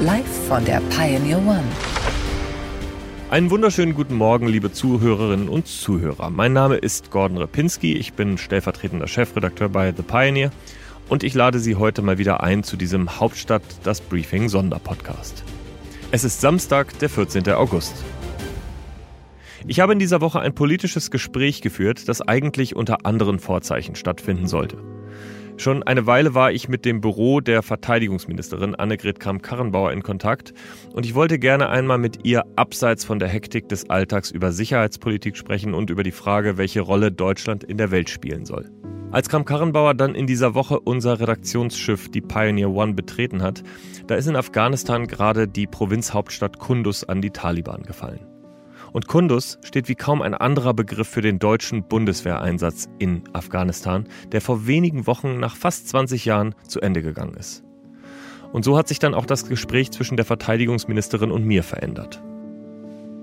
Live von der Pioneer One. Einen wunderschönen guten Morgen, liebe Zuhörerinnen und Zuhörer. Mein Name ist Gordon Rapinski, ich bin stellvertretender Chefredakteur bei The Pioneer und ich lade Sie heute mal wieder ein zu diesem Hauptstadt das Briefing Sonderpodcast. Es ist Samstag, der 14. August. Ich habe in dieser Woche ein politisches Gespräch geführt, das eigentlich unter anderen Vorzeichen stattfinden sollte. Schon eine Weile war ich mit dem Büro der Verteidigungsministerin Annegret Kramp-Karrenbauer in Kontakt und ich wollte gerne einmal mit ihr abseits von der Hektik des Alltags über Sicherheitspolitik sprechen und über die Frage, welche Rolle Deutschland in der Welt spielen soll. Als Kramp-Karrenbauer dann in dieser Woche unser Redaktionsschiff, die Pioneer One, betreten hat, da ist in Afghanistan gerade die Provinzhauptstadt Kunduz an die Taliban gefallen. Und Kunduz steht wie kaum ein anderer Begriff für den deutschen Bundeswehreinsatz in Afghanistan, der vor wenigen Wochen nach fast 20 Jahren zu Ende gegangen ist. Und so hat sich dann auch das Gespräch zwischen der Verteidigungsministerin und mir verändert.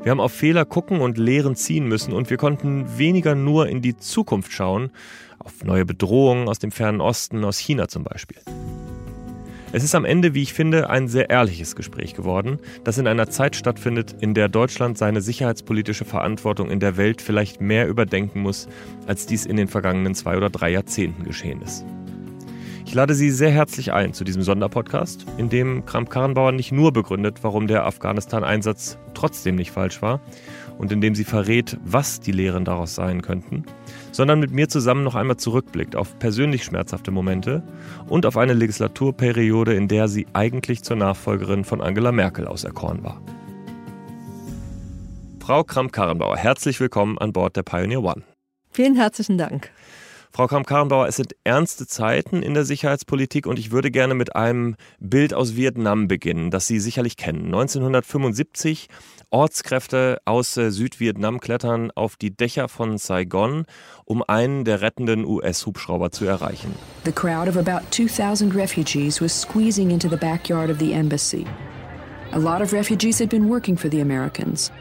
Wir haben auf Fehler gucken und Lehren ziehen müssen und wir konnten weniger nur in die Zukunft schauen, auf neue Bedrohungen aus dem fernen Osten, aus China zum Beispiel. Es ist am Ende, wie ich finde, ein sehr ehrliches Gespräch geworden, das in einer Zeit stattfindet, in der Deutschland seine sicherheitspolitische Verantwortung in der Welt vielleicht mehr überdenken muss, als dies in den vergangenen zwei oder drei Jahrzehnten geschehen ist. Ich lade Sie sehr herzlich ein zu diesem Sonderpodcast, in dem Kramp-Karrenbauer nicht nur begründet, warum der Afghanistan-Einsatz trotzdem nicht falsch war und in dem sie verrät, was die Lehren daraus sein könnten, sondern mit mir zusammen noch einmal zurückblickt auf persönlich schmerzhafte Momente und auf eine Legislaturperiode, in der sie eigentlich zur Nachfolgerin von Angela Merkel auserkoren war. Frau Kramp-Karrenbauer, herzlich willkommen an Bord der Pioneer One. Vielen herzlichen Dank. Frau Kramp-Karrenbauer, es sind ernste Zeiten in der Sicherheitspolitik und ich würde gerne mit einem Bild aus Vietnam beginnen, das Sie sicherlich kennen. 1975 Ortskräfte aus äh, Südvietnam klettern auf die Dächer von Saigon, um einen der rettenden US-Hubschrauber zu erreichen. The crowd of about 2000 refugees was squeezing into the backyard of the embassy. A lot of refugees had been working for the Americans.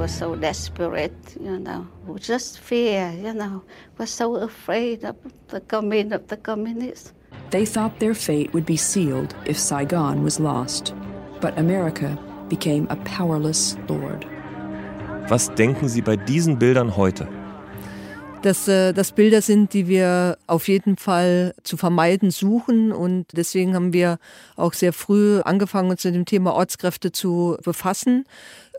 Were so desperate, you know, just fear, you know, we're so afraid of the coming of the communists. They thought their fate would be sealed if Saigon was lost. But America became a powerless lord. Was denken Sie bei diesen Bildern heute? Dass äh, das Bilder sind, die wir auf jeden Fall zu vermeiden suchen. Und deswegen haben wir auch sehr früh angefangen, uns mit dem Thema Ortskräfte zu befassen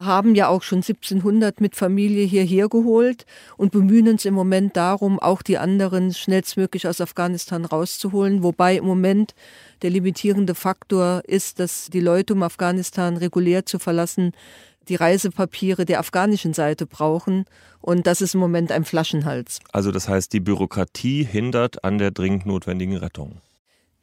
haben ja auch schon 1700 mit Familie hierher geholt und bemühen uns im Moment darum, auch die anderen schnellstmöglich aus Afghanistan rauszuholen. Wobei im Moment der limitierende Faktor ist, dass die Leute, um Afghanistan regulär zu verlassen, die Reisepapiere der afghanischen Seite brauchen. Und das ist im Moment ein Flaschenhals. Also das heißt, die Bürokratie hindert an der dringend notwendigen Rettung.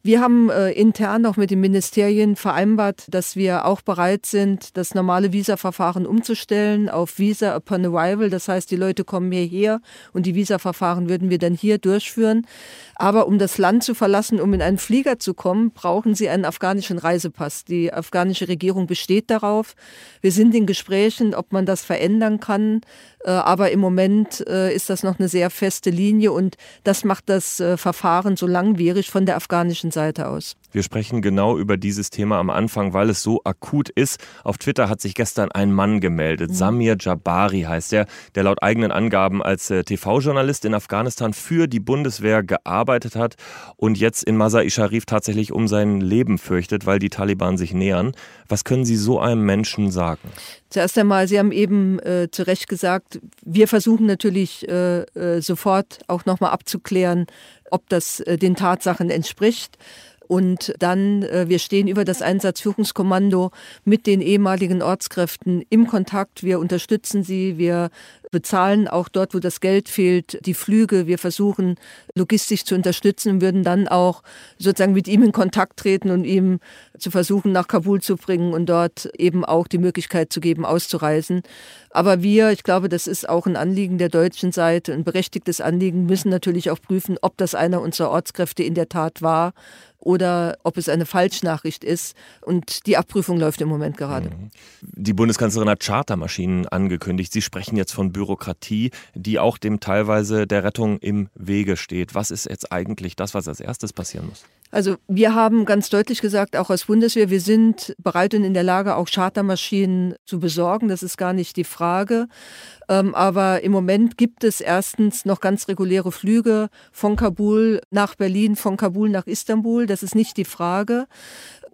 Wir haben äh, intern auch mit den Ministerien vereinbart, dass wir auch bereit sind, das normale Visaverfahren umzustellen auf Visa upon arrival. Das heißt, die Leute kommen hierher und die Visaverfahren würden wir dann hier durchführen. Aber um das Land zu verlassen, um in einen Flieger zu kommen, brauchen sie einen afghanischen Reisepass. Die afghanische Regierung besteht darauf. Wir sind in Gesprächen, ob man das verändern kann. Äh, aber im Moment äh, ist das noch eine sehr feste Linie und das macht das äh, Verfahren so langwierig von der afghanischen Seite aus. Wir sprechen genau über dieses Thema am Anfang, weil es so akut ist. Auf Twitter hat sich gestern ein Mann gemeldet. Mhm. Samir Jabari heißt er, der laut eigenen Angaben als TV-Journalist in Afghanistan für die Bundeswehr gearbeitet hat und jetzt in Masai Sharif tatsächlich um sein Leben fürchtet, weil die Taliban sich nähern. Was können Sie so einem Menschen sagen? Zuerst einmal, Sie haben eben äh, zu Recht gesagt, wir versuchen natürlich äh, äh, sofort auch nochmal abzuklären, ob das äh, den Tatsachen entspricht. Und dann, äh, wir stehen über das Einsatzführungskommando mit den ehemaligen Ortskräften im Kontakt. Wir unterstützen sie, wir bezahlen auch dort, wo das Geld fehlt, die Flüge. Wir versuchen logistisch zu unterstützen und würden dann auch sozusagen mit ihm in Kontakt treten und ihm zu versuchen, nach Kabul zu bringen und dort eben auch die Möglichkeit zu geben, auszureisen. Aber wir, ich glaube, das ist auch ein Anliegen der deutschen Seite, ein berechtigtes Anliegen, müssen natürlich auch prüfen, ob das einer unserer Ortskräfte in der Tat war oder ob es eine Falschnachricht ist. Und die Abprüfung läuft im Moment gerade. Mhm. Die Bundeskanzlerin hat Chartermaschinen angekündigt. Sie sprechen jetzt von Bürokratie, die auch dem teilweise der Rettung im Wege steht. Was ist jetzt eigentlich das, was als erstes passieren muss? Also wir haben ganz deutlich gesagt, auch als Bundeswehr, wir sind bereit und in der Lage, auch Chartermaschinen zu besorgen. Das ist gar nicht die Frage. Ähm, aber im Moment gibt es erstens noch ganz reguläre Flüge von Kabul nach Berlin, von Kabul nach Istanbul. Das ist nicht die Frage.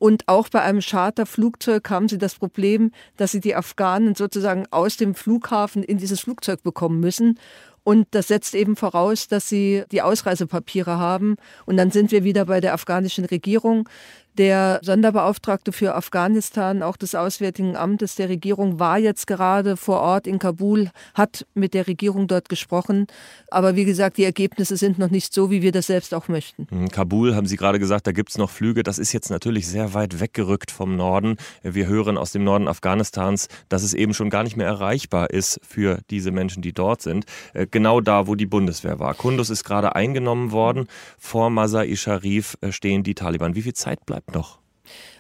Und auch bei einem Charterflugzeug haben sie das Problem, dass sie die Afghanen sozusagen aus dem Flughafen in dieses Flugzeug bekommen müssen. Und das setzt eben voraus, dass sie die Ausreisepapiere haben. Und dann sind wir wieder bei der afghanischen Regierung. Der Sonderbeauftragte für Afghanistan, auch des Auswärtigen Amtes der Regierung, war jetzt gerade vor Ort in Kabul, hat mit der Regierung dort gesprochen. Aber wie gesagt, die Ergebnisse sind noch nicht so, wie wir das selbst auch möchten. In Kabul haben Sie gerade gesagt, da gibt es noch Flüge. Das ist jetzt natürlich sehr weit weggerückt vom Norden. Wir hören aus dem Norden Afghanistans, dass es eben schon gar nicht mehr erreichbar ist für diese Menschen, die dort sind. Äh, genau da, wo die Bundeswehr war. Kundus ist gerade eingenommen worden. Vor Masai Sharif äh, stehen die Taliban. Wie viel Zeit bleibt bleibt noch?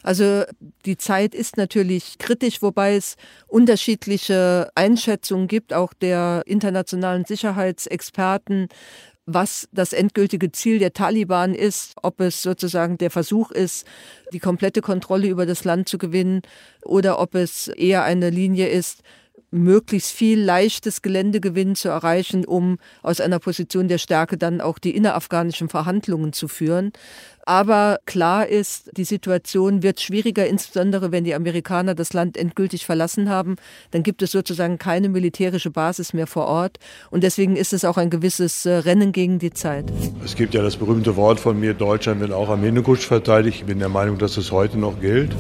Also die Zeit ist natürlich kritisch, wobei es unterschiedliche Einschätzungen gibt, auch der internationalen Sicherheitsexperten, was das endgültige Ziel der Taliban ist, ob es sozusagen der Versuch ist, die komplette Kontrolle über das Land zu gewinnen oder ob es eher eine Linie ist, möglichst viel leichtes Geländegewinn zu erreichen, um aus einer Position der Stärke dann auch die innerafghanischen Verhandlungen zu führen. Aber klar ist, die Situation wird schwieriger, insbesondere wenn die Amerikaner das Land endgültig verlassen haben. Dann gibt es sozusagen keine militärische Basis mehr vor Ort. Und deswegen ist es auch ein gewisses äh, Rennen gegen die Zeit. Es gibt ja das berühmte Wort von mir, Deutschland wird auch am Hindukusch verteidigt. Ich bin der Meinung, dass es heute noch gilt.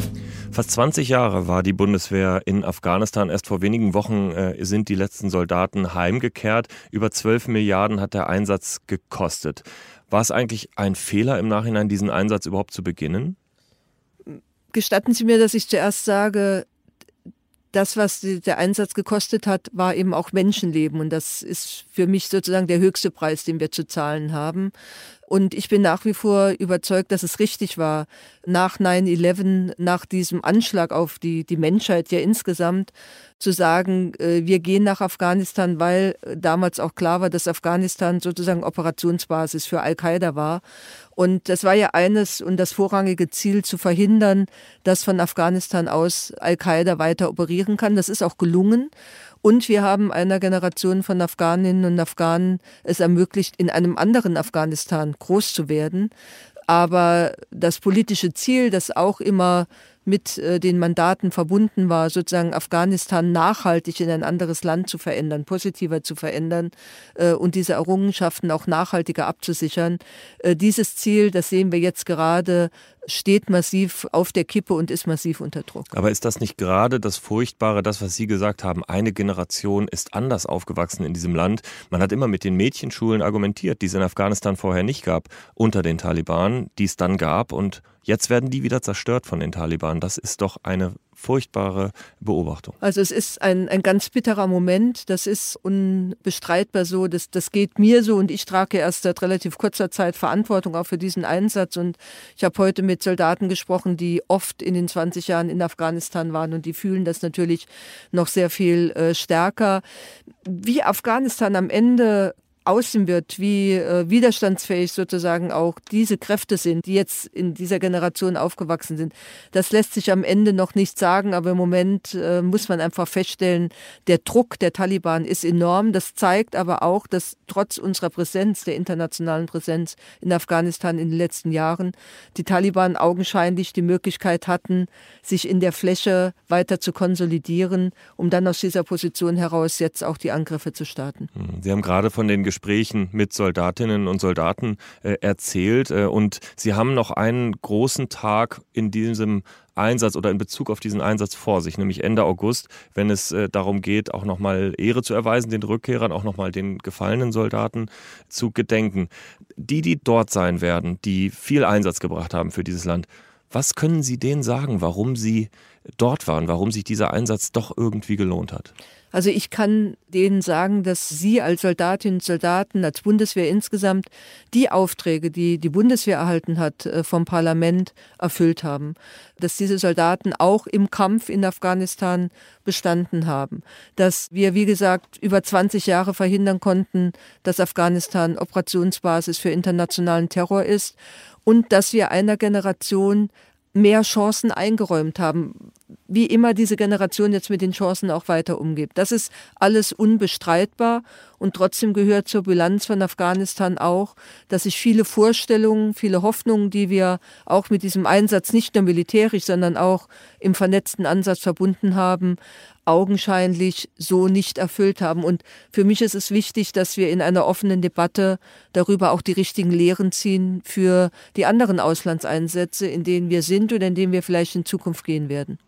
Fast 20 Jahre war die Bundeswehr in Afghanistan. Erst vor wenigen Wochen äh, sind die letzten Soldaten heimgekehrt. Über 12 Milliarden hat der Einsatz gekostet. War es eigentlich ein Fehler im Nachhinein, diesen Einsatz überhaupt zu beginnen? Gestatten Sie mir, dass ich zuerst sage, das, was der Einsatz gekostet hat, war eben auch Menschenleben. Und das ist für mich sozusagen der höchste Preis, den wir zu zahlen haben. Und ich bin nach wie vor überzeugt, dass es richtig war, nach 9-11, nach diesem Anschlag auf die, die Menschheit ja insgesamt, zu sagen, äh, wir gehen nach Afghanistan, weil damals auch klar war, dass Afghanistan sozusagen Operationsbasis für Al-Qaida war. Und das war ja eines und das vorrangige Ziel, zu verhindern, dass von Afghanistan aus Al-Qaida weiter operieren kann. Das ist auch gelungen. Und wir haben einer Generation von Afghaninnen und Afghanen es ermöglicht, in einem anderen Afghanistan groß zu werden. Aber das politische Ziel, das auch immer mit äh, den Mandaten verbunden war, sozusagen Afghanistan nachhaltig in ein anderes Land zu verändern, positiver zu verändern äh, und diese Errungenschaften auch nachhaltiger abzusichern. Äh, dieses Ziel, das sehen wir jetzt gerade, steht massiv auf der Kippe und ist massiv unter Druck. Aber ist das nicht gerade das Furchtbare, das, was Sie gesagt haben, eine Generation ist anders aufgewachsen in diesem Land? Man hat immer mit den Mädchenschulen argumentiert, die es in Afghanistan vorher nicht gab, unter den Taliban, die es dann gab und Jetzt werden die wieder zerstört von den Taliban. Das ist doch eine furchtbare Beobachtung. Also es ist ein, ein ganz bitterer Moment. Das ist unbestreitbar so. Das, das geht mir so und ich trage erst seit relativ kurzer Zeit Verantwortung auch für diesen Einsatz. Und ich habe heute mit Soldaten gesprochen, die oft in den 20 Jahren in Afghanistan waren und die fühlen das natürlich noch sehr viel äh, stärker. Wie Afghanistan am Ende aussehen wird, wie äh, widerstandsfähig sozusagen auch diese Kräfte sind, die jetzt in dieser Generation aufgewachsen sind. Das lässt sich am Ende noch nicht sagen, aber im Moment äh, muss man einfach feststellen, der Druck der Taliban ist enorm. Das zeigt aber auch, dass trotz unserer Präsenz, der internationalen Präsenz in Afghanistan in den letzten Jahren, die Taliban augenscheinlich die Möglichkeit hatten, sich in der Fläche weiter zu konsolidieren, um dann aus dieser Position heraus jetzt auch die Angriffe zu starten. Hm, Sie haben gerade von den Gesprächen mit Soldatinnen und Soldaten äh, erzählt. Äh, und Sie haben noch einen großen Tag in diesem Einsatz oder in Bezug auf diesen Einsatz vor sich, nämlich Ende August, wenn es äh, darum geht, auch nochmal Ehre zu erweisen, den Rückkehrern, auch nochmal den gefallenen Soldaten zu gedenken. Die, die dort sein werden, die viel Einsatz gebracht haben für dieses Land, was können Sie denen sagen, warum Sie dort waren, warum sich dieser Einsatz doch irgendwie gelohnt hat? Also ich kann denen sagen, dass Sie als Soldatinnen und Soldaten, als Bundeswehr insgesamt, die Aufträge, die die Bundeswehr erhalten hat äh, vom Parlament, erfüllt haben. Dass diese Soldaten auch im Kampf in Afghanistan bestanden haben. Dass wir, wie gesagt, über 20 Jahre verhindern konnten, dass Afghanistan Operationsbasis für internationalen Terror ist und dass wir einer Generation mehr Chancen eingeräumt haben. Wie immer diese Generation jetzt mit den Chancen auch weiter umgeht. Das ist alles unbestreitbar und trotzdem gehört zur Bilanz von Afghanistan auch, dass sich viele Vorstellungen, viele Hoffnungen, die wir auch mit diesem Einsatz nicht nur militärisch, sondern auch im vernetzten Ansatz verbunden haben, augenscheinlich so nicht erfüllt haben. Und für mich ist es wichtig, dass wir in einer offenen Debatte darüber auch die richtigen Lehren ziehen für die anderen Auslandseinsätze, in denen wir sind oder in denen wir vielleicht in Zukunft gehen werden.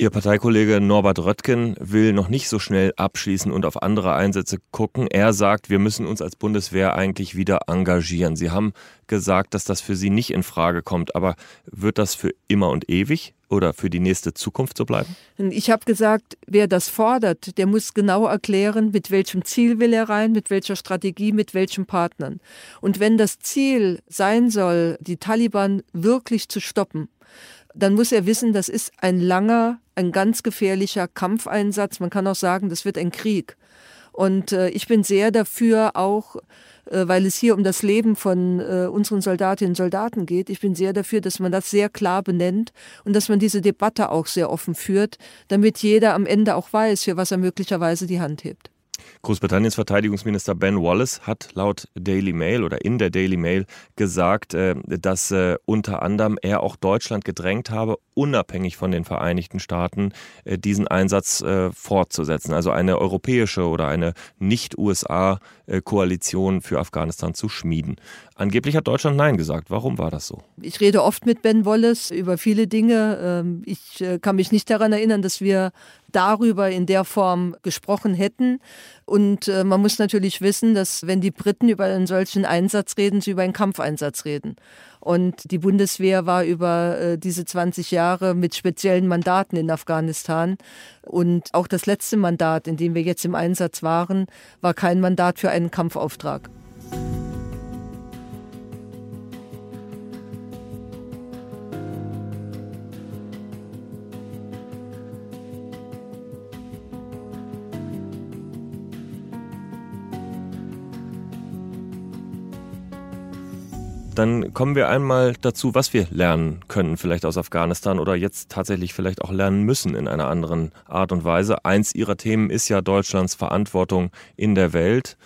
Ihr Parteikollege Norbert Röttgen will noch nicht so schnell abschließen und auf andere Einsätze gucken. Er sagt, wir müssen uns als Bundeswehr eigentlich wieder engagieren. Sie haben gesagt, dass das für Sie nicht in Frage kommt, aber wird das für immer und ewig oder für die nächste Zukunft so bleiben? Ich habe gesagt, wer das fordert, der muss genau erklären, mit welchem Ziel will er rein, mit welcher Strategie, mit welchen Partnern. Und wenn das Ziel sein soll, die Taliban wirklich zu stoppen, dann muss er wissen, das ist ein langer, ein ganz gefährlicher Kampfeinsatz. Man kann auch sagen, das wird ein Krieg. Und äh, ich bin sehr dafür, auch äh, weil es hier um das Leben von äh, unseren Soldatinnen und Soldaten geht, ich bin sehr dafür, dass man das sehr klar benennt und dass man diese Debatte auch sehr offen führt, damit jeder am Ende auch weiß, für was er möglicherweise die Hand hebt. Großbritanniens Verteidigungsminister Ben Wallace hat laut Daily Mail oder in der Daily Mail gesagt, äh, dass äh, unter anderem er auch Deutschland gedrängt habe, unabhängig von den Vereinigten Staaten äh, diesen Einsatz fortzusetzen. Also eine europäische oder eine Nicht-USA-Koalition für Afghanistan zu schmieden. Angeblich hat Deutschland Nein gesagt. Warum war das so? Ich rede oft mit Ben Wallace über viele Dinge. Ähm, ich kann mich nicht daran erinnern, dass wir darüber in der Form gesprochen hätten. Und äh, man muss natürlich wissen, dass wenn die Briten über einen solchen Einsatz reden, sie über einen Kampfeinsatz reden. Und die Bundeswehr war über äh, diese 20 Jahre mit speziellen Mandaten in Afghanistan. Und auch das letzte Mandat, in dem wir jetzt im Einsatz waren, war kein Mandat für einen Kampfauftrag. Dann kommen wir einmal dazu, was wir lernen können, vielleicht aus Afghanistan oder jetzt tatsächlich vielleicht auch lernen müssen in einer anderen Art und Weise. Eins ihrer Themen ist ja Deutschlands Verantwortung in der Welt.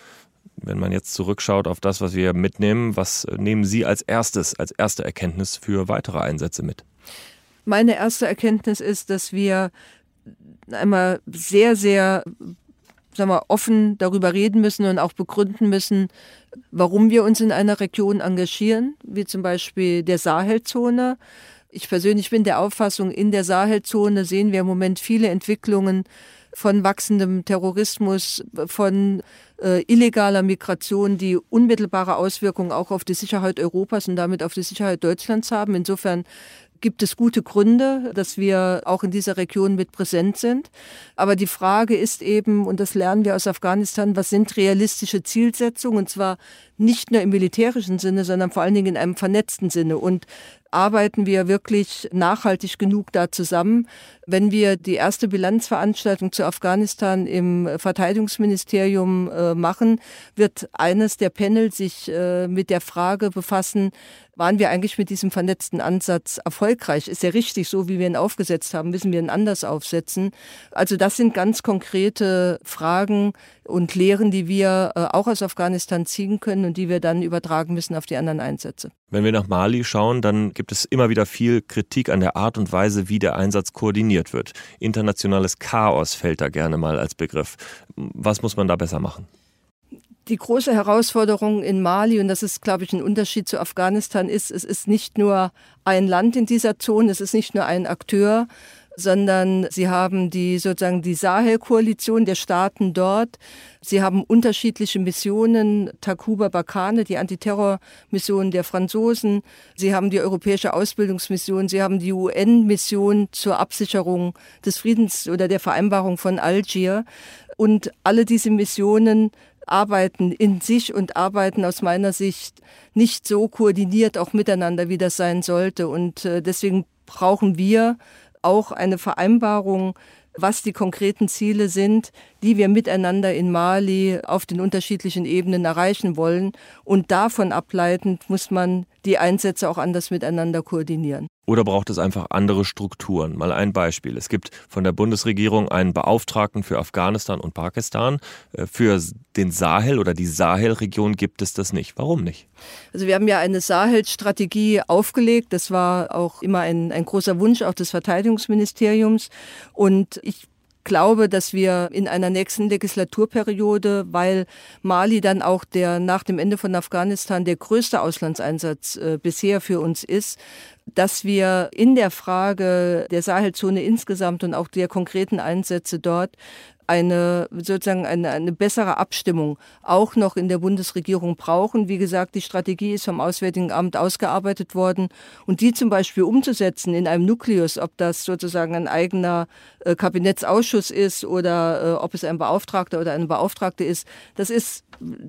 Wenn man jetzt zurückschaut auf das, was wir mitnehmen, was nehmen Sie als erstes, als erste Erkenntnis für weitere Einsätze mit? Meine erste Erkenntnis ist, dass wir einmal sehr, sehr sagen wir, offen darüber reden müssen und auch begründen müssen, warum wir uns in einer Region engagieren, wie zum Beispiel der Sahelzone. Ich persönlich bin der Auffassung, in der Sahelzone sehen wir im Moment viele Entwicklungen von wachsendem Terrorismus, von äh, illegaler Migration, die unmittelbare Auswirkungen auch auf die Sicherheit Europas und damit auf die Sicherheit Deutschlands haben. Insofern gibt es gute Gründe, dass wir auch in dieser Region mit präsent sind. Aber die Frage ist eben, und das lernen wir aus Afghanistan, was sind realistische Zielsetzungen? Und zwar nicht nur im militärischen Sinne, sondern vor allen Dingen in einem vernetzten Sinne. Und arbeiten wir wirklich nachhaltig genug da zusammen. Wenn wir die erste Bilanzveranstaltung zu Afghanistan im Verteidigungsministerium äh, machen, wird eines der Panel sich äh, mit der Frage befassen, waren wir eigentlich mit diesem vernetzten Ansatz erfolgreich? Ist er richtig, so wie wir ihn aufgesetzt haben? Müssen wir ihn anders aufsetzen? Also das sind ganz konkrete Fragen und Lehren, die wir äh, auch aus Afghanistan ziehen können und die wir dann übertragen müssen auf die anderen Einsätze. Wenn wir nach Mali schauen, dann gibt es immer wieder viel Kritik an der Art und Weise, wie der Einsatz koordiniert wird. Internationales Chaos fällt da gerne mal als Begriff. Was muss man da besser machen? Die große Herausforderung in Mali, und das ist, glaube ich, ein Unterschied zu Afghanistan, ist, es ist nicht nur ein Land in dieser Zone, es ist nicht nur ein Akteur, sondern sie haben die sozusagen die Sahel-Koalition der Staaten dort. Sie haben unterschiedliche Missionen, Takuba Bakane, die Antiterrormission der Franzosen. Sie haben die europäische Ausbildungsmission. Sie haben die UN-Mission zur Absicherung des Friedens oder der Vereinbarung von Algier. Und alle diese Missionen arbeiten in sich und arbeiten aus meiner Sicht nicht so koordiniert auch miteinander, wie das sein sollte. Und äh, deswegen brauchen wir auch eine Vereinbarung, was die konkreten Ziele sind, die wir miteinander in Mali auf den unterschiedlichen Ebenen erreichen wollen. Und davon ableitend muss man die Einsätze auch anders miteinander koordinieren. Oder braucht es einfach andere Strukturen? Mal ein Beispiel. Es gibt von der Bundesregierung einen Beauftragten für Afghanistan und Pakistan. Äh, für den Sahel oder die Sahelregion gibt es das nicht. Warum nicht? Also wir haben ja eine Sahel-Strategie aufgelegt. Das war auch immer ein, ein großer Wunsch auch des Verteidigungsministeriums. Und ich glaube, dass wir in einer nächsten Legislaturperiode, weil Mali dann auch der nach dem Ende von Afghanistan der größte Auslandseinsatz äh, bisher für uns ist, dass wir in der Frage der Sahelzone insgesamt und auch der konkreten Einsätze dort eine sozusagen eine, eine bessere Abstimmung auch noch in der Bundesregierung brauchen. Wie gesagt, die Strategie ist vom Auswärtigen Amt ausgearbeitet worden und die zum Beispiel umzusetzen in einem Nukleus, ob das sozusagen ein eigener äh, Kabinettsausschuss ist oder äh, ob es ein Beauftragter oder eine Beauftragte ist, das ist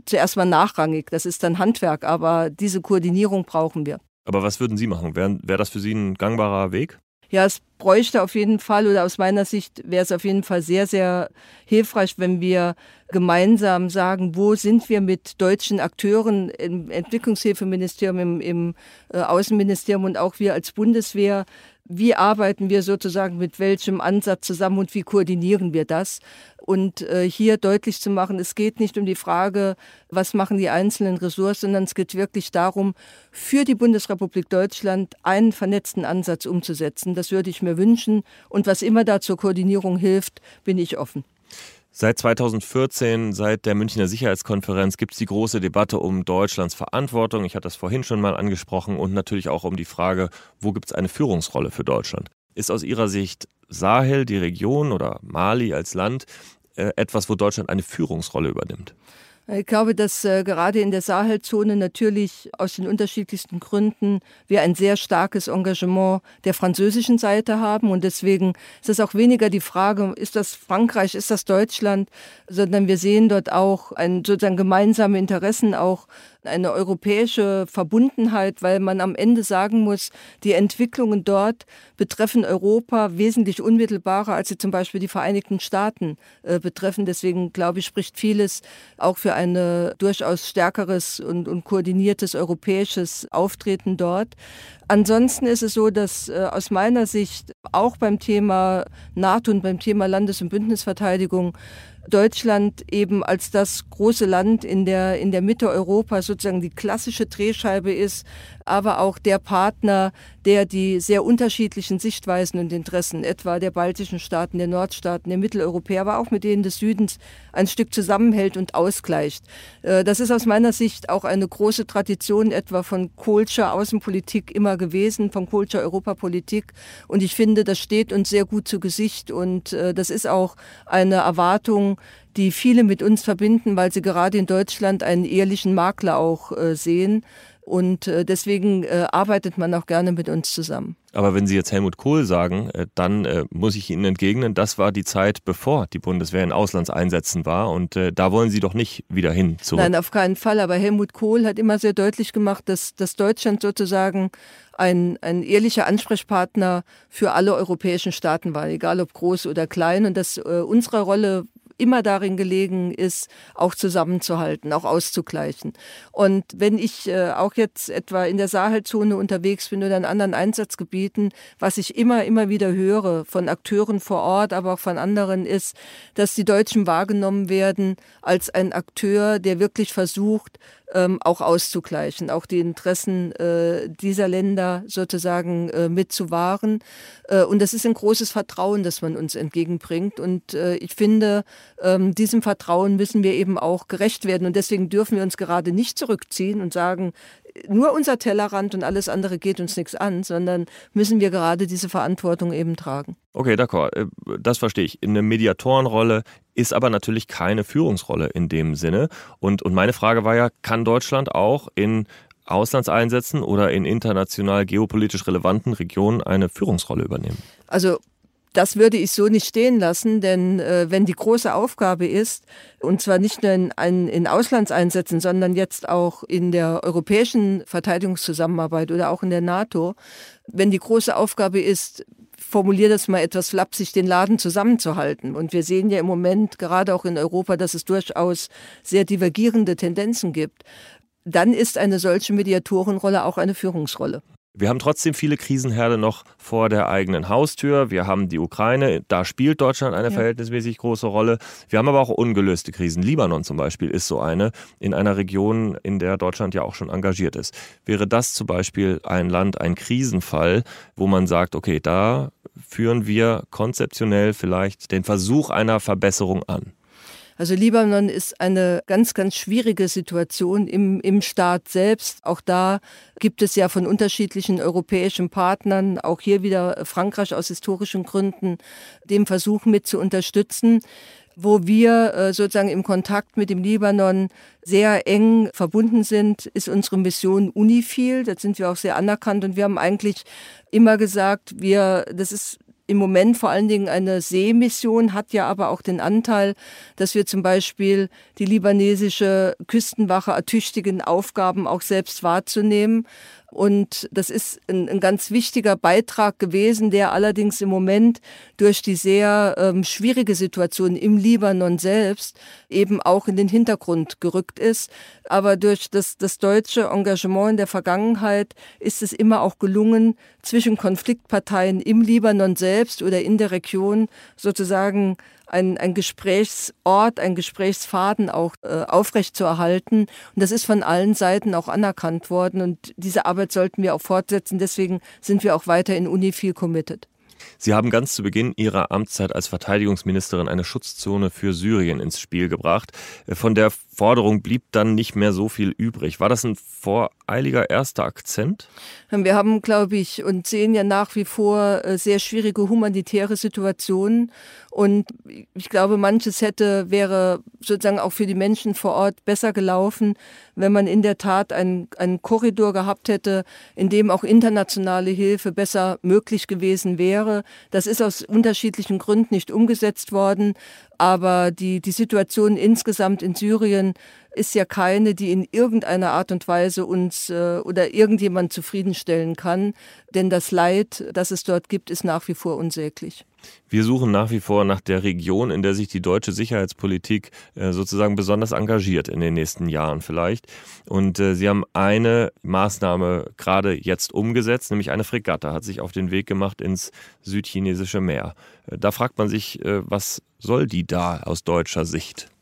zuerst mal nachrangig, das ist dann Handwerk, aber diese Koordinierung brauchen wir. Aber was würden Sie machen? Wäre wär das für Sie ein gangbarer Weg? Ja, es bräuchte auf jeden Fall oder aus meiner Sicht wäre es auf jeden Fall sehr, sehr hilfreich, wenn wir gemeinsam sagen, wo sind wir mit deutschen Akteuren im Entwicklungshilfeministerium, im, im äh, Außenministerium und auch wir als Bundeswehr wie arbeiten wir sozusagen mit welchem Ansatz zusammen und wie koordinieren wir das? Und äh, hier deutlich zu machen, es geht nicht um die Frage, was machen die einzelnen Ressorts, sondern es geht wirklich darum, für die Bundesrepublik Deutschland einen vernetzten Ansatz umzusetzen. Das würde ich mir wünschen. Und was immer da zur Koordinierung hilft, bin ich offen. Seit 2014, seit der Münchner Sicherheitskonferenz, gibt es die große Debatte um Deutschlands Verantwortung. Ich hatte das vorhin schon mal angesprochen und natürlich auch um die Frage, wo gibt es eine Führungsrolle für Deutschland? Ist aus Ihrer Sicht Sahel, die Region oder Mali als Land äh, etwas, wo Deutschland eine Führungsrolle übernimmt? Ich glaube, dass äh, gerade in der Sahelzone natürlich aus den unterschiedlichsten Gründen wir ein sehr starkes Engagement der französischen Seite haben. Und deswegen ist es auch weniger die Frage, ist das Frankreich, ist das Deutschland, sondern wir sehen dort auch ein, sozusagen gemeinsame Interessen auch eine europäische Verbundenheit, weil man am Ende sagen muss, die Entwicklungen dort betreffen Europa wesentlich unmittelbarer, als sie zum Beispiel die Vereinigten Staaten äh, betreffen. Deswegen glaube ich, spricht vieles auch für ein durchaus stärkeres und, und koordiniertes europäisches Auftreten dort. Ansonsten ist es so, dass äh, aus meiner Sicht auch beim Thema NATO und beim Thema Landes- und Bündnisverteidigung Deutschland eben als das große Land in der, in der Mitte Europas sozusagen die klassische Drehscheibe ist, aber auch der Partner, der die sehr unterschiedlichen Sichtweisen und Interessen, etwa der baltischen Staaten, der Nordstaaten, der Mitteleuropäer, aber auch mit denen des Südens ein Stück zusammenhält und ausgleicht. Äh, das ist aus meiner Sicht auch eine große Tradition etwa von Kohlscher Außenpolitik immer gewesen, von Kohlscher Europapolitik. Und ich finde, das steht uns sehr gut zu Gesicht und äh, das ist auch eine Erwartung, die viele mit uns verbinden, weil sie gerade in Deutschland einen ehrlichen Makler auch äh, sehen. Und äh, deswegen äh, arbeitet man auch gerne mit uns zusammen. Aber wenn Sie jetzt Helmut Kohl sagen, äh, dann muss ich Ihnen entgegnen, das war die Zeit, bevor die Bundeswehr in Auslandseinsätzen war. Und da wollen Sie doch nicht wieder hin zurück. Nein, auf keinen Fall. Aber Helmut Kohl hat immer sehr deutlich gemacht, dass, dass Deutschland sozusagen ein, ein ehrlicher Ansprechpartner für alle europäischen Staaten war, egal ob groß oder klein. Und dass unsere Rolle immer darin gelegen ist, auch zusammenzuhalten, auch auszugleichen. Und wenn ich äh, auch jetzt etwa in der Sahelzone unterwegs bin oder in anderen Einsatzgebieten, was ich immer, immer wieder höre von Akteuren vor Ort, aber auch von anderen, ist, dass die Deutschen wahrgenommen werden als ein Akteur, der wirklich versucht, ähm, auch auszugleichen, auch die Interessen äh, dieser Länder sozusagen äh, mitzuwahren. Äh, und das ist ein großes Vertrauen, das man uns entgegenbringt. Und äh, ich finde, ähm, diesem Vertrauen müssen wir eben auch gerecht werden. Und deswegen dürfen wir uns gerade nicht zurückziehen und sagen, nur unser Tellerrand und alles andere geht uns nichts an, sondern müssen wir gerade diese Verantwortung eben tragen. Okay, d'accord, äh, das verstehe ich. Eine Mediatorenrolle ist aber natürlich keine Führungsrolle in dem Sinne. Und, und meine Frage war ja, kann Deutschland auch in Auslandseinsätzen oder in international geopolitisch relevanten Regionen eine Führungsrolle übernehmen? Also das würde ich so nicht stehen lassen, denn äh, wenn die große Aufgabe ist, und zwar nicht nur in, in Auslandseinsätzen, sondern jetzt auch in der europäischen Verteidigungszusammenarbeit oder auch in der NATO, wenn die große Aufgabe ist, formuliere das mal etwas flapsig, den Laden zusammenzuhalten. Und wir sehen ja im Moment gerade auch in Europa, dass es durchaus sehr divergierende Tendenzen gibt. Dann ist eine solche Mediatorenrolle auch eine Führungsrolle. Wir haben trotzdem viele Krisenherde noch vor der eigenen Haustür. Wir haben die Ukraine, da spielt Deutschland eine ja. verhältnismäßig große Rolle. Wir haben aber auch ungelöste Krisen. Libanon zum Beispiel ist so eine, in einer Region, in der Deutschland ja auch schon engagiert ist. Wäre das zum Beispiel ein Land, ein Krisenfall, wo man sagt, okay, da führen wir konzeptionell vielleicht den Versuch einer Verbesserung an? Also Libanon ist eine ganz, ganz schwierige Situation im, im Staat selbst. Auch da gibt es ja von unterschiedlichen europäischen Partnern, auch hier wieder Frankreich aus historischen Gründen, den Versuch mit zu unterstützen wo wir äh, sozusagen im Kontakt mit dem Libanon sehr eng verbunden sind, ist unsere Mission UNIFIL. Da sind wir auch sehr anerkannt und wir haben eigentlich immer gesagt, wir, das ist im Moment vor allen Dingen eine Seemission, hat ja aber auch den Anteil, dass wir zum Beispiel die libanesische Küstenwache ertüchtigen, Aufgaben auch selbst wahrzunehmen. Und das ist ein, ein, ganz wichtiger Beitrag gewesen, der allerdings im Moment durch die sehr ähm, schwierige Situation im Libanon selbst eben auch in den Hintergrund gerückt ist. Aber durch das, das deutsche Engagement in der Vergangenheit ist es immer auch gelungen, zwischen Konfliktparteien im Libanon selbst oder in der Region sozusagen ein, ein Gesprächsort, ein Gesprächsfaden auch äh, aufrechtzuerhalten. Und das ist von allen Seiten auch anerkannt worden. Und diese Arbeit sollten wir auch fortsetzen. Deswegen sind wir auch weiter in Unifil committed. Sie haben ganz zu Beginn Ihrer Amtszeit als Verteidigungsministerin eine Schutzzone für Syrien ins Spiel gebracht. Von der Forderung blieb dann nicht mehr so viel übrig. War das ein voreiliger erster Akzent? Wir haben, glaube ich, und sehen ja nach wie vor äh, sehr schwierige humanitäre Situationen. Und ich glaube, manches hätte, wäre sozusagen auch für die Menschen vor Ort besser gelaufen, wenn man in der Tat einen, einen Korridor gehabt hätte, in dem auch internationale Hilfe besser möglich gewesen wäre. Das ist aus unterschiedlichen Gründen nicht umgesetzt worden. Aber die, die Situation insgesamt in Syrien ist ja keine, die in irgendeiner Art und Weise uns äh, oder irgendjemand zufriedenstellen kann. Denn das Leid, das es dort gibt, ist nach wie vor unsäglich. Wir suchen nach wie vor nach der Region, in der sich die deutsche Sicherheitspolitik äh, sozusagen besonders engagiert in den nächsten Jahren vielleicht. Und äh, Sie haben eine Maßnahme gerade jetzt umgesetzt, nämlich eine Fregatte hat sich auf den Weg gemacht ins südchinesische Meer. Äh, da fragt man sich, was soll die da aus deutscher Sicht?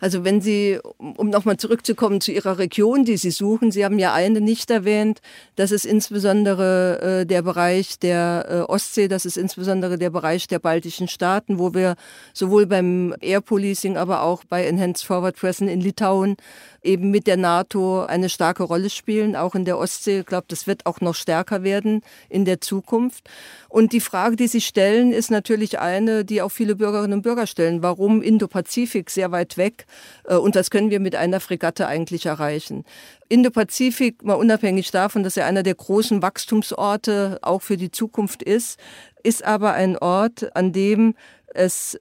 Also wenn Sie, um nochmal zurückzukommen zu Ihrer Region, die Sie suchen, Sie haben ja eine nicht erwähnt, das ist insbesondere äh, der Bereich der äh, Ostsee, das ist insbesondere der Bereich der baltischen Staaten, wo wir sowohl beim Air Policing, aber auch bei Enhanced Forward Presence in Litauen eben mit der NATO eine starke Rolle spielen, auch in der Ostsee. Ich glaube, das wird auch noch stärker werden in der Zukunft. Und die Frage, die Sie stellen, ist natürlich eine, die auch viele Bürgerinnen und Bürger stellen. Warum Indo-Pazifik sehr weit weg? Äh, und was können wir mit einer Fregatte eigentlich erreichen? Indo-Pazifik, mal unabhängig davon, dass er einer der großen Wachstumsorte auch für die Zukunft ist, ist aber ein Ort, an dem es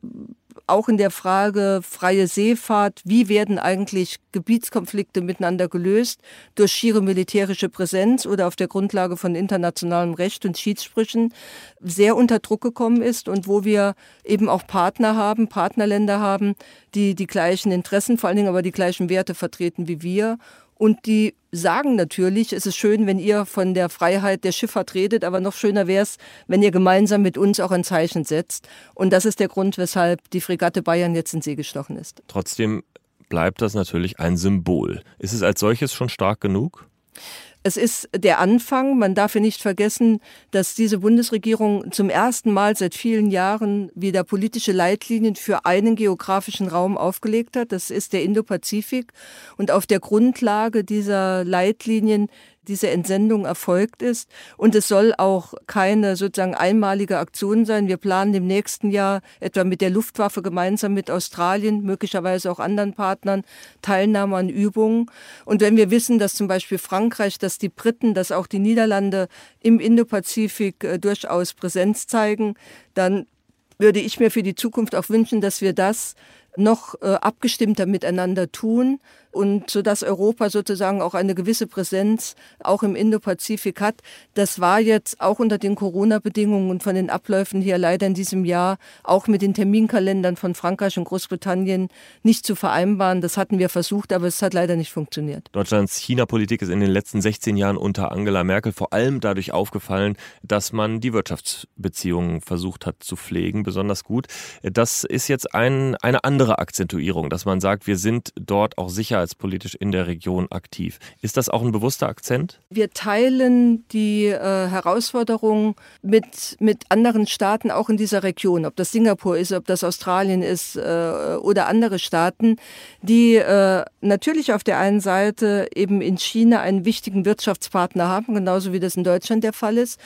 auch in der Frage freie Seefahrt, wie werden eigentlich Gebietskonflikte miteinander gelöst, durch schiere militärische Präsenz oder auf der Grundlage von internationalem Recht und Schiedssprüchen, sehr unter Druck gekommen ist und wo wir eben auch Partner haben, Partnerländer haben, die die gleichen Interessen, vor allen Dingen aber die gleichen Werte vertreten wie wir und die sagen natürlich, es ist schön, wenn ihr von der Freiheit der Schifffahrt redet, aber noch schöner wäre es, wenn ihr gemeinsam mit uns auch ein Zeichen setzt. Und das ist der Grund, weshalb die Fregatte Bayern jetzt in See gestochen ist. Trotzdem bleibt das natürlich ein Symbol. Ist es als solches schon stark genug? Es ist der Anfang. Man darf ja nicht vergessen, dass diese Bundesregierung zum ersten Mal seit vielen Jahren wieder politische Leitlinien für einen geografischen Raum aufgelegt hat. Das ist der Indopazifik. Und auf der Grundlage dieser Leitlinien diese Entsendung erfolgt ist. Und es soll auch keine sozusagen einmalige Aktion sein. Wir planen im nächsten Jahr etwa mit der Luftwaffe gemeinsam mit Australien, möglicherweise auch anderen Partnern, Teilnahme an Übungen. Und wenn wir wissen, dass zum Beispiel Frankreich, dass die Briten, dass auch die Niederlande im Indopazifik äh, durchaus Präsenz zeigen, dann würde ich mir für die Zukunft auch wünschen, dass wir das noch äh, abgestimmter miteinander tun und so dass Europa sozusagen auch eine gewisse Präsenz auch im Indopazifik hat. Das war jetzt auch unter den Corona-Bedingungen und von den Abläufen hier leider in diesem Jahr auch mit den Terminkalendern von Frankreich und Großbritannien nicht zu vereinbaren. Das hatten wir versucht, aber es hat leider nicht funktioniert. Deutschlands China-Politik ist in den letzten 16 Jahren unter Angela Merkel vor allem dadurch aufgefallen, dass man die Wirtschaftsbeziehungen versucht hat zu pflegen, besonders gut. Das ist jetzt ein, eine andere Akzentuierung, dass man sagt, wir sind dort auch sicher sicherheitspolitisch in der Region aktiv. Ist das auch ein bewusster Akzent? Wir teilen die äh, Herausforderungen mit, mit anderen Staaten auch in dieser Region, ob das Singapur ist, ob das Australien ist äh, oder andere Staaten, die äh, natürlich auf der einen Seite eben in China einen wichtigen Wirtschaftspartner haben, genauso wie das in Deutschland der Fall ist,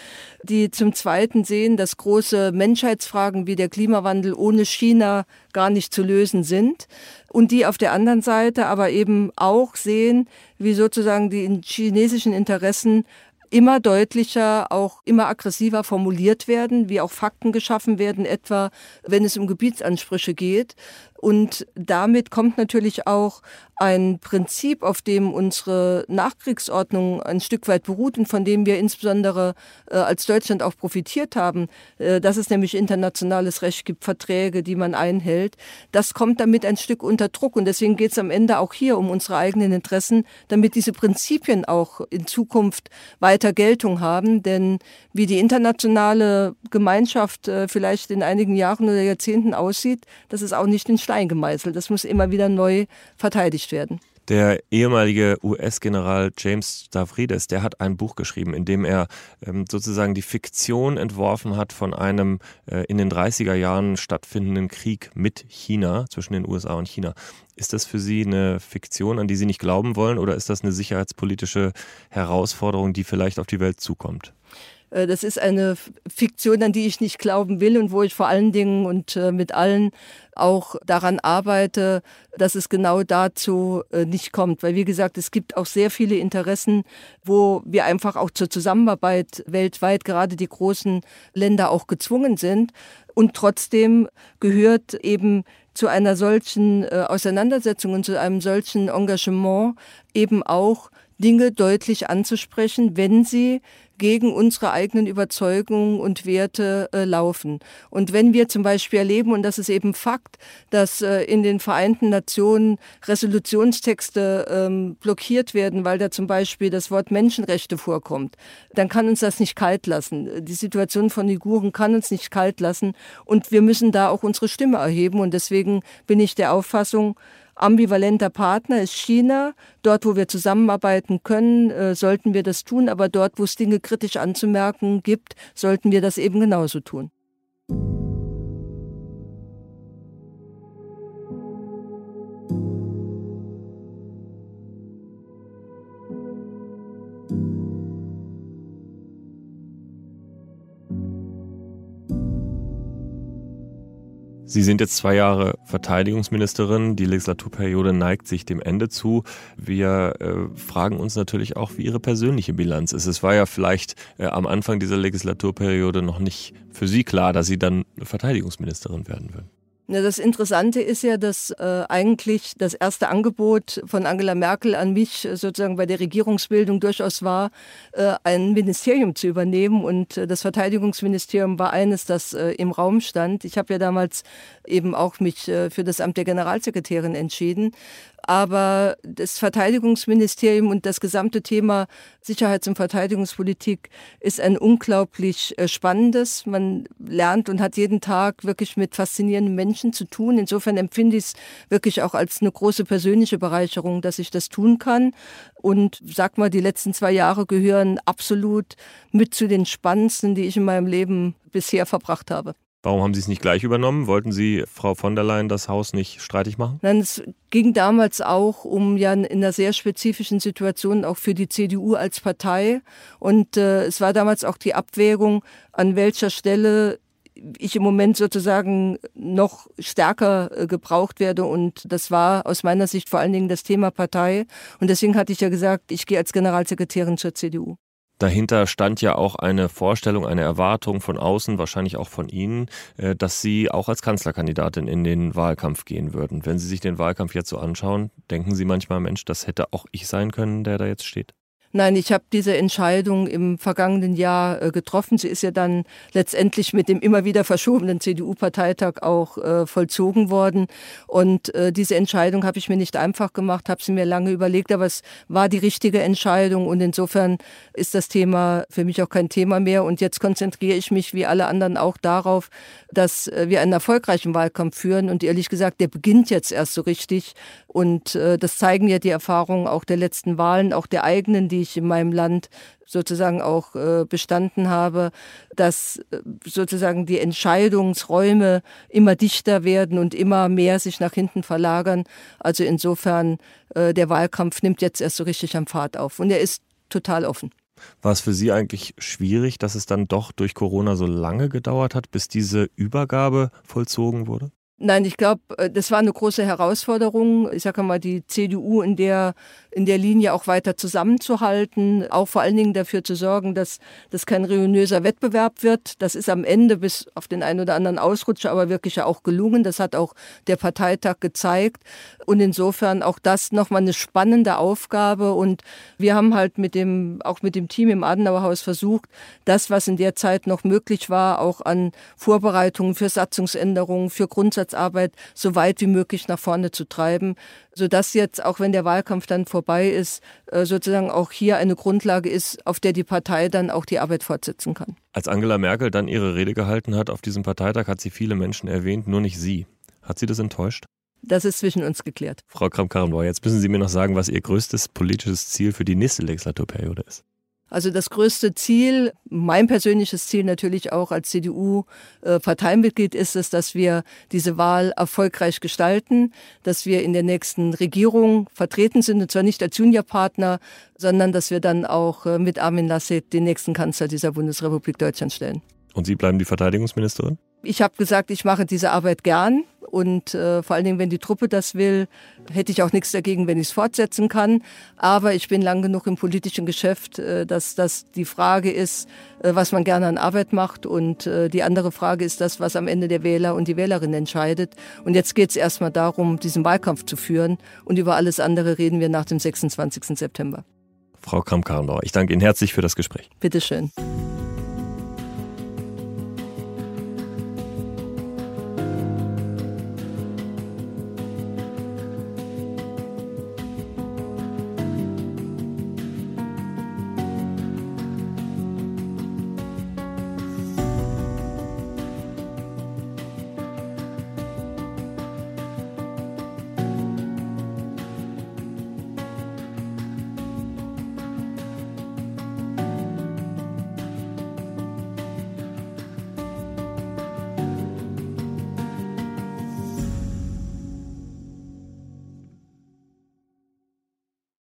die zum Zweiten sehen, dass große Menschheitsfragen wie der Klimawandel ohne China gar nicht zu lösen sind und die auf der anderen Seite aber eben auch sehen, wie sozusagen die chinesischen Interessen immer deutlicher, auch immer aggressiver formuliert werden, wie auch Fakten geschaffen werden, etwa wenn es um Gebietsansprüche geht. Und damit kommt natürlich auch ein Prinzip, auf dem unsere Nachkriegsordnung ein Stück weit beruht und von dem wir insbesondere äh, als Deutschland auch profitiert haben, äh, dass es nämlich internationales Recht gibt, Verträge, die man einhält. Das kommt damit ein Stück unter Druck und deswegen geht es am Ende auch hier um unsere eigenen Interessen, damit diese Prinzipien auch in Zukunft weiter Geltung haben. Denn wie die internationale Gemeinschaft äh, vielleicht in einigen Jahren oder Jahrzehnten aussieht, das ist auch nicht in Stein gemeißelt. Das muss immer wieder neu verteidigt werden. Der ehemalige US-General James Stavridis, der hat ein Buch geschrieben, in dem er ähm, sozusagen die Fiktion entworfen hat von einem äh, in den 30er Jahren stattfindenden Krieg mit China, zwischen den USA und China. Ist das für Sie eine Fiktion, an die Sie nicht glauben wollen, oder ist das eine sicherheitspolitische Herausforderung, die vielleicht auf die Welt zukommt? Äh, das ist eine Fiktion, an die ich nicht glauben will und wo ich vor allen Dingen und äh, mit allen auch daran arbeite, dass es genau dazu äh, nicht kommt. Weil, wie gesagt, es gibt auch sehr viele Interessen, wo wir einfach auch zur Zusammenarbeit weltweit, gerade die großen Länder, auch gezwungen sind. Und trotzdem gehört eben zu einer solchen Auseinandersetzung und zu einem solchen Engagement eben auch Dinge deutlich anzusprechen, wenn sie gegen unsere eigenen Überzeugungen und Werte äh, laufen. Und wenn wir zum Beispiel erleben, und das ist eben Fakt, dass äh, in den Vereinten Nationen Resolutionstexte ähm, blockiert werden, weil da zum Beispiel das Wort Menschenrechte vorkommt, dann kann uns das nicht kalt lassen. Die Situation von Uiguren kann uns nicht kalt lassen und wir müssen da auch unsere Stimme erheben. Und deswegen bin ich der Auffassung, ambivalenter Partner ist China. Dort, wo wir zusammenarbeiten können, äh, sollten wir das tun. Aber dort, wo es Dinge kritisch anzumerken gibt, sollten wir das eben genauso tun. Sie sind jetzt zwei Jahre Verteidigungsministerin. Die Legislaturperiode neigt sich dem Ende zu. Wir äh, fragen uns natürlich auch, wie Ihre persönliche Bilanz ist. Es war ja vielleicht äh, am Anfang dieser Legislaturperiode noch nicht für Sie klar, dass Sie dann Verteidigungsministerin werden würden. Das Interessante ist ja, dass äh, eigentlich das erste Angebot von Angela Merkel an mich äh, sozusagen bei der Regierungsbildung durchaus war, äh, ein Ministerium zu übernehmen. Und äh, das Verteidigungsministerium war eines, das äh, im Raum stand. Ich habe ja damals eben auch mich äh, für das Amt der Generalsekretärin entschieden. Aber das Verteidigungsministerium und das gesamte Thema Sicherheits- und Verteidigungspolitik ist ein unglaublich spannendes. Man lernt und hat jeden Tag wirklich mit faszinierenden Menschen Menschen zu tun. Insofern empfinde ich es wirklich auch als eine große persönliche Bereicherung, dass ich das tun kann. Und sag mal, die letzten zwei Jahre gehören absolut mit zu den spannendsten, die ich in meinem Leben bisher verbracht habe. Warum haben Sie es nicht gleich übernommen? Wollten Sie Frau von der Leyen das Haus nicht streitig machen? Nein, es ging damals auch um ja in einer sehr spezifischen Situation auch für die CDU als Partei. Und äh, es war damals auch die Abwägung, an welcher Stelle ich im Moment sozusagen noch stärker äh, gebraucht werde. Und das war aus meiner Sicht vor allen Dingen das Thema Partei. Und deswegen hatte ich ja gesagt, ich gehe als Generalsekretärin zur CDU. Dahinter stand ja auch eine Vorstellung, eine Erwartung von außen, wahrscheinlich auch von Ihnen, äh, dass Sie auch als Kanzlerkandidatin in den Wahlkampf gehen würden. Wenn Sie sich den Wahlkampf jetzt so anschauen, denken Sie manchmal, Mensch, das hätte auch ich sein können, der da jetzt steht? Nein, ich habe diese Entscheidung im vergangenen Jahr äh, getroffen. Sie ist ja dann letztendlich mit dem immer wieder verschobenen CDU-Parteitag auch äh, vollzogen worden. Und äh, diese Entscheidung habe ich mir nicht einfach gemacht, habe sie mir lange überlegt, aber es war die richtige Entscheidung. Und insofern ist das Thema für mich auch kein Thema mehr. Und jetzt konzentriere ich mich wie alle anderen auch darauf, dass wir einen erfolgreichen Wahlkampf führen. Und ehrlich gesagt, der beginnt jetzt erst so richtig. Und das zeigen ja die Erfahrungen auch der letzten Wahlen, auch der eigenen, die ich in meinem Land sozusagen auch äh, bestanden habe, dass äh, sozusagen die Entscheidungsräume immer dichter werden und immer mehr sich nach hinten verlagern. Also insofern, äh, der Wahlkampf nimmt jetzt erst so richtig am Fahrt auf und er ist total offen. War es für Sie eigentlich schwierig, dass es dann doch durch Corona so lange gedauert hat, bis diese Übergabe vollzogen wurde? Nein, ich glaube, äh, das war eine große Herausforderung. Ich sage mal, die CDU in der, in der Linie auch weiter zusammenzuhalten, auch vor allen Dingen dafür zu sorgen, dass das kein ruinöser Wettbewerb wird. Das ist am Ende bis auf den einen oder anderen Ausrutscher aber wirklich ja auch gelungen. Das hat auch der Parteitag gezeigt. Und insofern auch das nochmal eine spannende Aufgabe. Und wir haben halt mit dem, auch mit dem Team im Adenauerhaus versucht, das, was in der Zeit noch möglich war, auch an Vorbereitungen für Satzungsänderungen, für Grundsatz Öffentlichkeitsarbeit so weit wie möglich nach vorne zu treiben, sodass jetzt, auch wenn der Wahlkampf dann vorbei ist, äh, sozusagen auch hier eine Grundlage ist, auf der die Partei dann auch die Arbeit fortsetzen kann. Als Angela Merkel dann ihre Rede gehalten hat auf diesem Parteitag, hat sie viele Menschen erwähnt, nur nicht Sie. Hat Sie das enttäuscht? Das ist zwischen uns geklärt. Frau Kramp-Karrenbauer, jetzt müssen Sie mir noch sagen, was Ihr größtes politisches Ziel für die nächste Legislaturperiode ist. Also das größte Ziel, mein persönliches Ziel natürlich auch als CDU-Parteimitglied ist es, dass wir diese Wahl erfolgreich gestalten, dass wir in der nächsten Regierung vertreten sind, und zwar nicht als Juniorpartner, sondern dass wir dann auch äh, mit Armin Laschet den nächsten Kanzler dieser Bundesrepublik Deutschland stellen. Und Sie bleiben die Verteidigungsministerin? Ich habe gesagt, ich mache diese Arbeit gern und äh, vor allen Dingen, wenn die Truppe das will, hätte ich auch nichts dagegen, wenn ich es fortsetzen kann. Aber ich bin lang genug im politischen Geschäft, äh, dass das die Frage ist, äh, was man gerne an Arbeit macht. Und äh, die andere Frage ist das, was am Ende der Wähler und die Wählerin entscheidet. Und jetzt geht es erstmal darum, diesen Wahlkampf zu führen. Und über alles andere reden wir nach dem 26. September. Frau Kramp-Karrenbauer, ich danke Ihnen herzlich für das Gespräch. Bitteschön. schön.